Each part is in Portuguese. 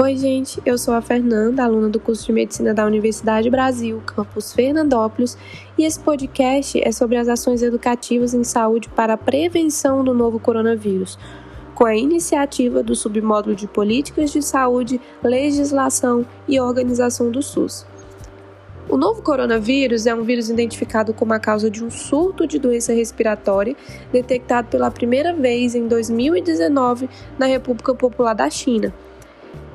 Oi, gente, eu sou a Fernanda, aluna do curso de Medicina da Universidade Brasil, campus Fernandópolis, e esse podcast é sobre as ações educativas em saúde para a prevenção do novo coronavírus, com a iniciativa do Submódulo de Políticas de Saúde, Legislação e Organização do SUS. O novo coronavírus é um vírus identificado como a causa de um surto de doença respiratória detectado pela primeira vez em 2019 na República Popular da China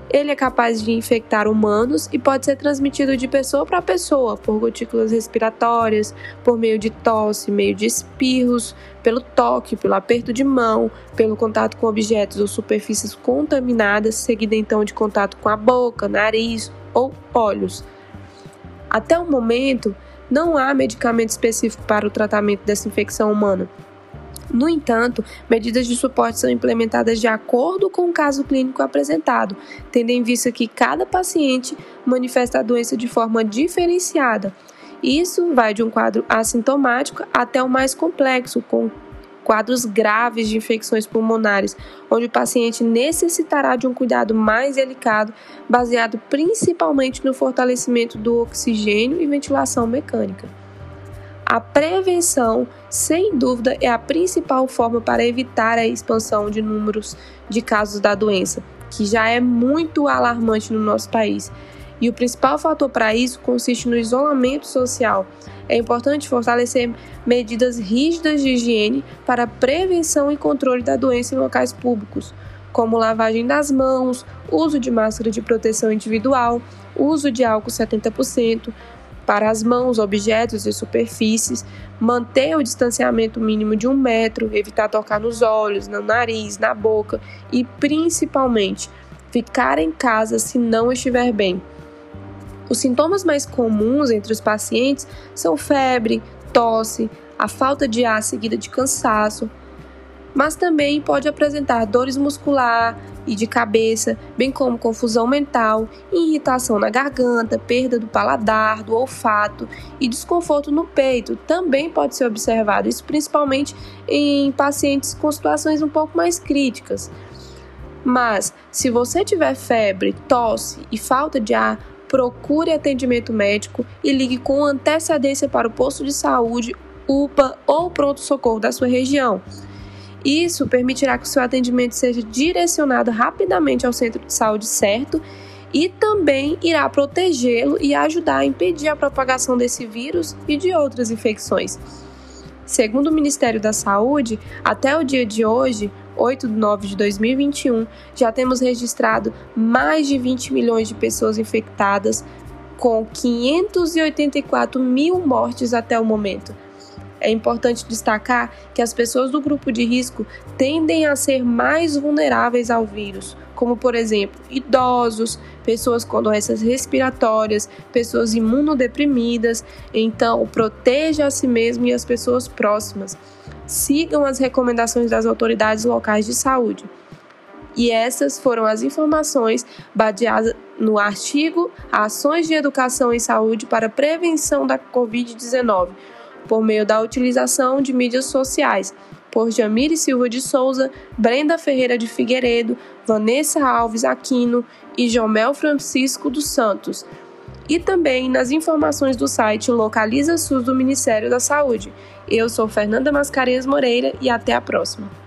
ele é capaz de infectar humanos e pode ser transmitido de pessoa para pessoa por gotículas respiratórias, por meio de tosse, meio de espirros, pelo toque, pelo aperto de mão, pelo contato com objetos ou superfícies contaminadas, seguida então de contato com a boca, nariz ou olhos. Até o momento, não há medicamento específico para o tratamento dessa infecção humana. No entanto, medidas de suporte são implementadas de acordo com o caso clínico apresentado, tendo em vista que cada paciente manifesta a doença de forma diferenciada. Isso vai de um quadro assintomático até o mais complexo, com quadros graves de infecções pulmonares, onde o paciente necessitará de um cuidado mais delicado, baseado principalmente no fortalecimento do oxigênio e ventilação mecânica. A prevenção, sem dúvida, é a principal forma para evitar a expansão de números de casos da doença, que já é muito alarmante no nosso país. E o principal fator para isso consiste no isolamento social. É importante fortalecer medidas rígidas de higiene para prevenção e controle da doença em locais públicos, como lavagem das mãos, uso de máscara de proteção individual, uso de álcool 70%, para as mãos, objetos e superfícies, manter o distanciamento mínimo de um metro, evitar tocar nos olhos, no nariz, na boca e, principalmente, ficar em casa se não estiver bem. Os sintomas mais comuns entre os pacientes são febre, tosse, a falta de ar seguida de cansaço, mas também pode apresentar dores muscular e de cabeça, bem como confusão mental, irritação na garganta, perda do paladar, do olfato e desconforto no peito. Também pode ser observado, isso principalmente em pacientes com situações um pouco mais críticas. Mas, se você tiver febre, tosse e falta de ar, procure atendimento médico e ligue com antecedência para o posto de saúde, UPA ou pronto-socorro da sua região. Isso permitirá que o seu atendimento seja direcionado rapidamente ao centro de saúde certo e também irá protegê-lo e ajudar a impedir a propagação desse vírus e de outras infecções. Segundo o Ministério da Saúde, até o dia de hoje, 8 de 9 de 2021, já temos registrado mais de 20 milhões de pessoas infectadas, com 584 mil mortes até o momento. É importante destacar que as pessoas do grupo de risco tendem a ser mais vulneráveis ao vírus, como por exemplo idosos, pessoas com doenças respiratórias, pessoas imunodeprimidas. Então, proteja a si mesmo e as pessoas próximas. Sigam as recomendações das autoridades locais de saúde. E essas foram as informações baseadas no artigo Ações de Educação em Saúde para Prevenção da Covid-19 por meio da utilização de mídias sociais, por Jamile Silva de Souza, Brenda Ferreira de Figueiredo, Vanessa Alves Aquino e Jomel Francisco dos Santos. E também nas informações do site Localiza SUS do Ministério da Saúde. Eu sou Fernanda Mascarenhas Moreira e até a próxima.